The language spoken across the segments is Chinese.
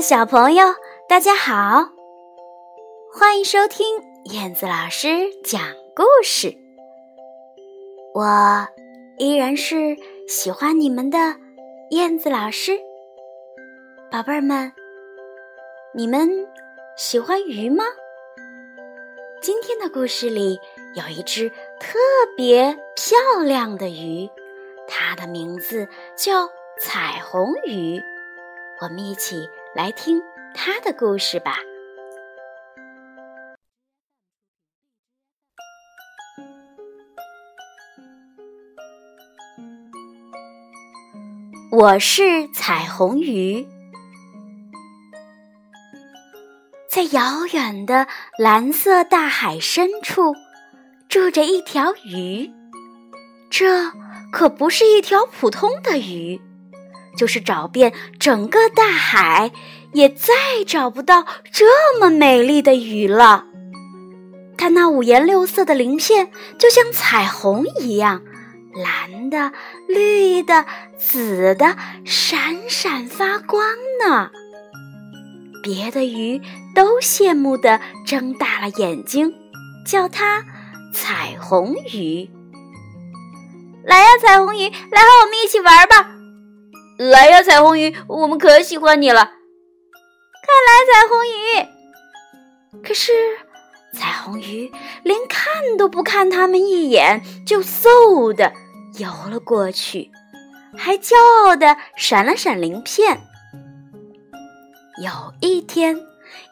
小朋友，大家好！欢迎收听燕子老师讲故事。我依然是喜欢你们的燕子老师。宝贝儿们，你们喜欢鱼吗？今天的故事里有一只特别漂亮的鱼，它的名字叫彩虹鱼。我们一起来听它的故事吧。我是彩虹鱼，在遥远的蓝色大海深处，住着一条鱼。这可不是一条普通的鱼。就是找遍整个大海，也再找不到这么美丽的鱼了。它那五颜六色的鳞片就像彩虹一样，蓝的、绿的、紫的，闪闪发光呢。别的鱼都羡慕地睁大了眼睛，叫它彩虹鱼。来呀，彩虹鱼，来和我们一起玩吧！来呀，彩虹鱼，我们可喜欢你了！快来，彩虹鱼！可是，彩虹鱼连看都不看他们一眼，就嗖的游了过去，还骄傲的闪了闪鳞片。有一天，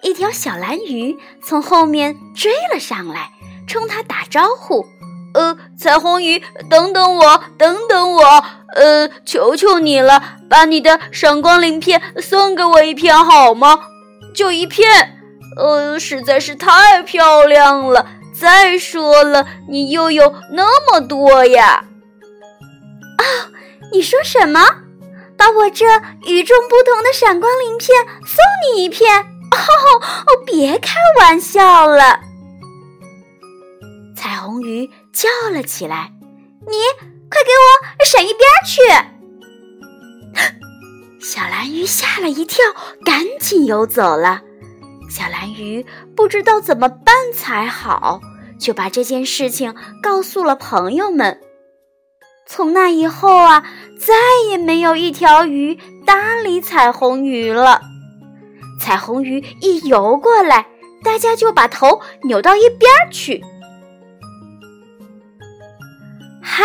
一条小蓝鱼从后面追了上来，冲它打招呼。呃，彩虹鱼，等等我，等等我，呃，求求你了，把你的闪光鳞片送给我一片好吗？就一片，呃，实在是太漂亮了。再说了，你又有那么多呀。啊，你说什么？把我这与众不同的闪光鳞片送你一片？哦哦，别开玩笑了。彩虹鱼叫了起来：“你快给我闪一边去！” 小蓝鱼吓了一跳，赶紧游走了。小蓝鱼不知道怎么办才好，就把这件事情告诉了朋友们。从那以后啊，再也没有一条鱼搭理彩虹鱼了。彩虹鱼一游过来，大家就把头扭到一边去。嗨，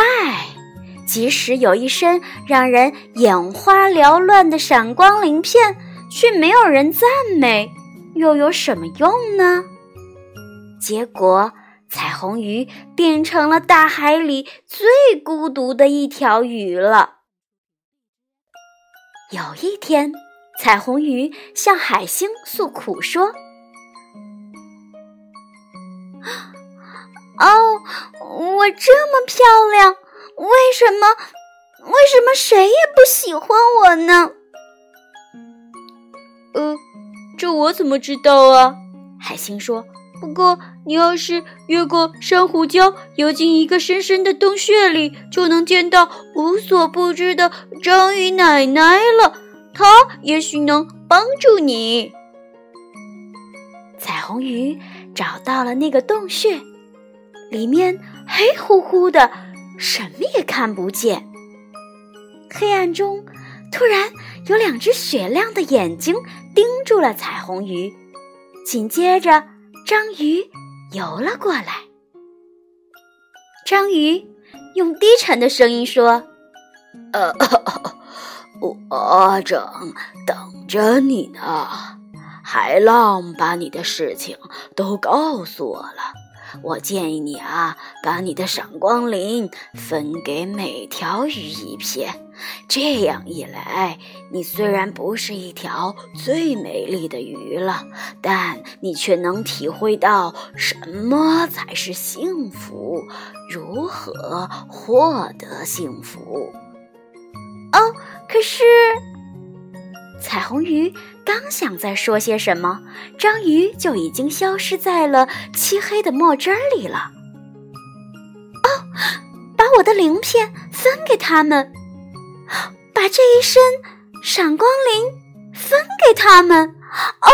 即使有一身让人眼花缭乱的闪光鳞片，却没有人赞美，又有什么用呢？结果，彩虹鱼变成了大海里最孤独的一条鱼了。有一天，彩虹鱼向海星诉苦说：“我这么漂亮，为什么为什么谁也不喜欢我呢？呃，这我怎么知道啊？海星说：“不过你要是越过珊瑚礁，游进一个深深的洞穴里，就能见到无所不知的章鱼奶奶了。她也许能帮助你。”彩虹鱼找到了那个洞穴。里面黑乎乎的，什么也看不见。黑暗中，突然有两只雪亮的眼睛盯住了彩虹鱼。紧接着，章鱼游了过来。章鱼用低沉的声音说：“呃，我正等着你呢。海浪把你的事情都告诉我了。”我建议你啊，把你的闪光鳞分给每条鱼一片。这样一来，你虽然不是一条最美丽的鱼了，但你却能体会到什么才是幸福，如何获得幸福。哦，可是。彩虹鱼刚想再说些什么，章鱼就已经消失在了漆黑的墨汁里了。哦，把我的鳞片分给他们，把这一身闪光鳞分给他们？哦，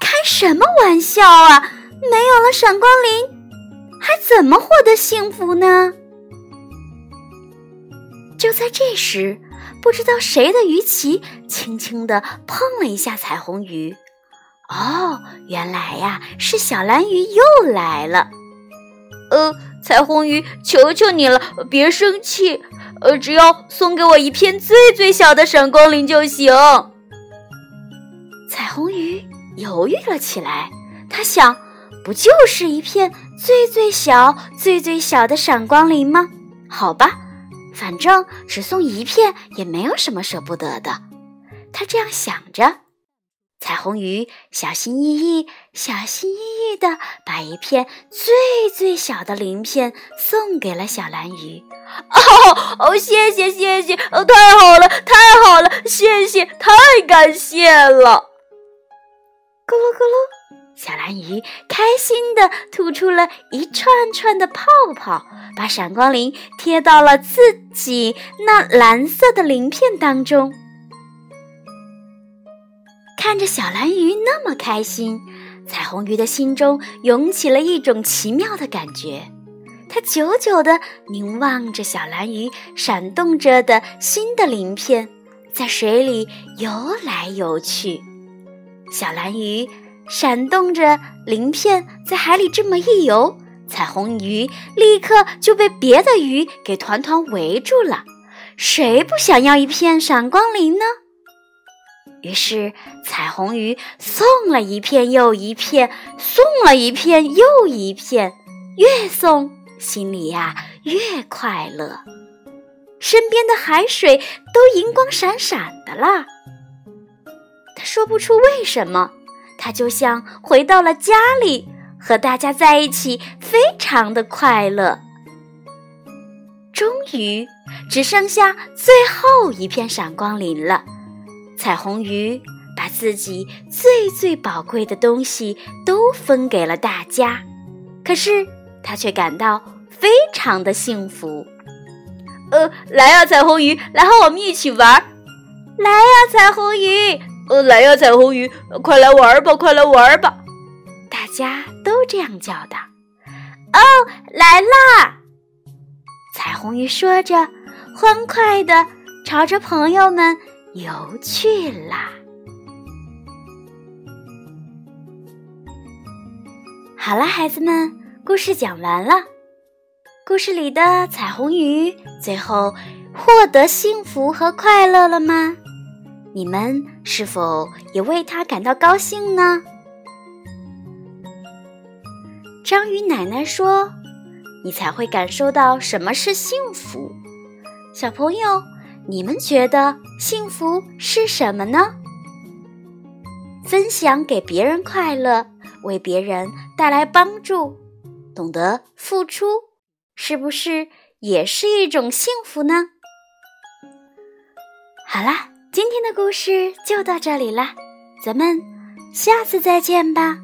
开什么玩笑啊！没有了闪光鳞，还怎么获得幸福呢？就在这时，不知道谁的鱼鳍轻轻地碰了一下彩虹鱼。哦，原来呀，是小蓝鱼又来了。呃，彩虹鱼，求求你了，别生气。呃，只要送给我一片最最小的闪光鳞就行。彩虹鱼犹豫了起来，他想，不就是一片最最小、最最小的闪光鳞吗？好吧，反正只送一片也没有什么舍不得的。他这样想着。彩虹鱼小心翼翼、小心翼翼地把一片最最小的鳞片送给了小蓝鱼。哦哦，谢谢谢谢，哦，太好了太好了，谢谢，太感谢了！咕噜咕噜，小蓝鱼开心地吐出了一串串的泡泡，把闪光鳞贴到了自己那蓝色的鳞片当中。看着小蓝鱼那么开心，彩虹鱼的心中涌起了一种奇妙的感觉。它久久地凝望着小蓝鱼闪动着的新的鳞片，在水里游来游去。小蓝鱼闪动着鳞片在海里这么一游，彩虹鱼立刻就被别的鱼给团团围住了。谁不想要一片闪光鳞呢？于是，彩虹鱼送了一片又一片，送了一片又一片，越送心里呀越快乐，身边的海水都银光闪闪的啦。他说不出为什么，他就像回到了家里，和大家在一起，非常的快乐。终于，只剩下最后一片闪光鳞了。彩虹鱼把自己最最宝贵的东西都分给了大家，可是他却感到非常的幸福。呃，来呀，彩虹鱼，来和我们一起玩！来呀，彩虹鱼！呃，来呀，彩虹鱼，快来玩吧，快来玩吧！大家都这样叫的。哦，来啦！彩虹鱼说着，欢快的朝着朋友们。游去啦！好了，孩子们，故事讲完了。故事里的彩虹鱼最后获得幸福和快乐了吗？你们是否也为他感到高兴呢？章鱼奶奶说：“你才会感受到什么是幸福。”小朋友。你们觉得幸福是什么呢？分享给别人快乐，为别人带来帮助，懂得付出，是不是也是一种幸福呢？好啦，今天的故事就到这里了，咱们下次再见吧。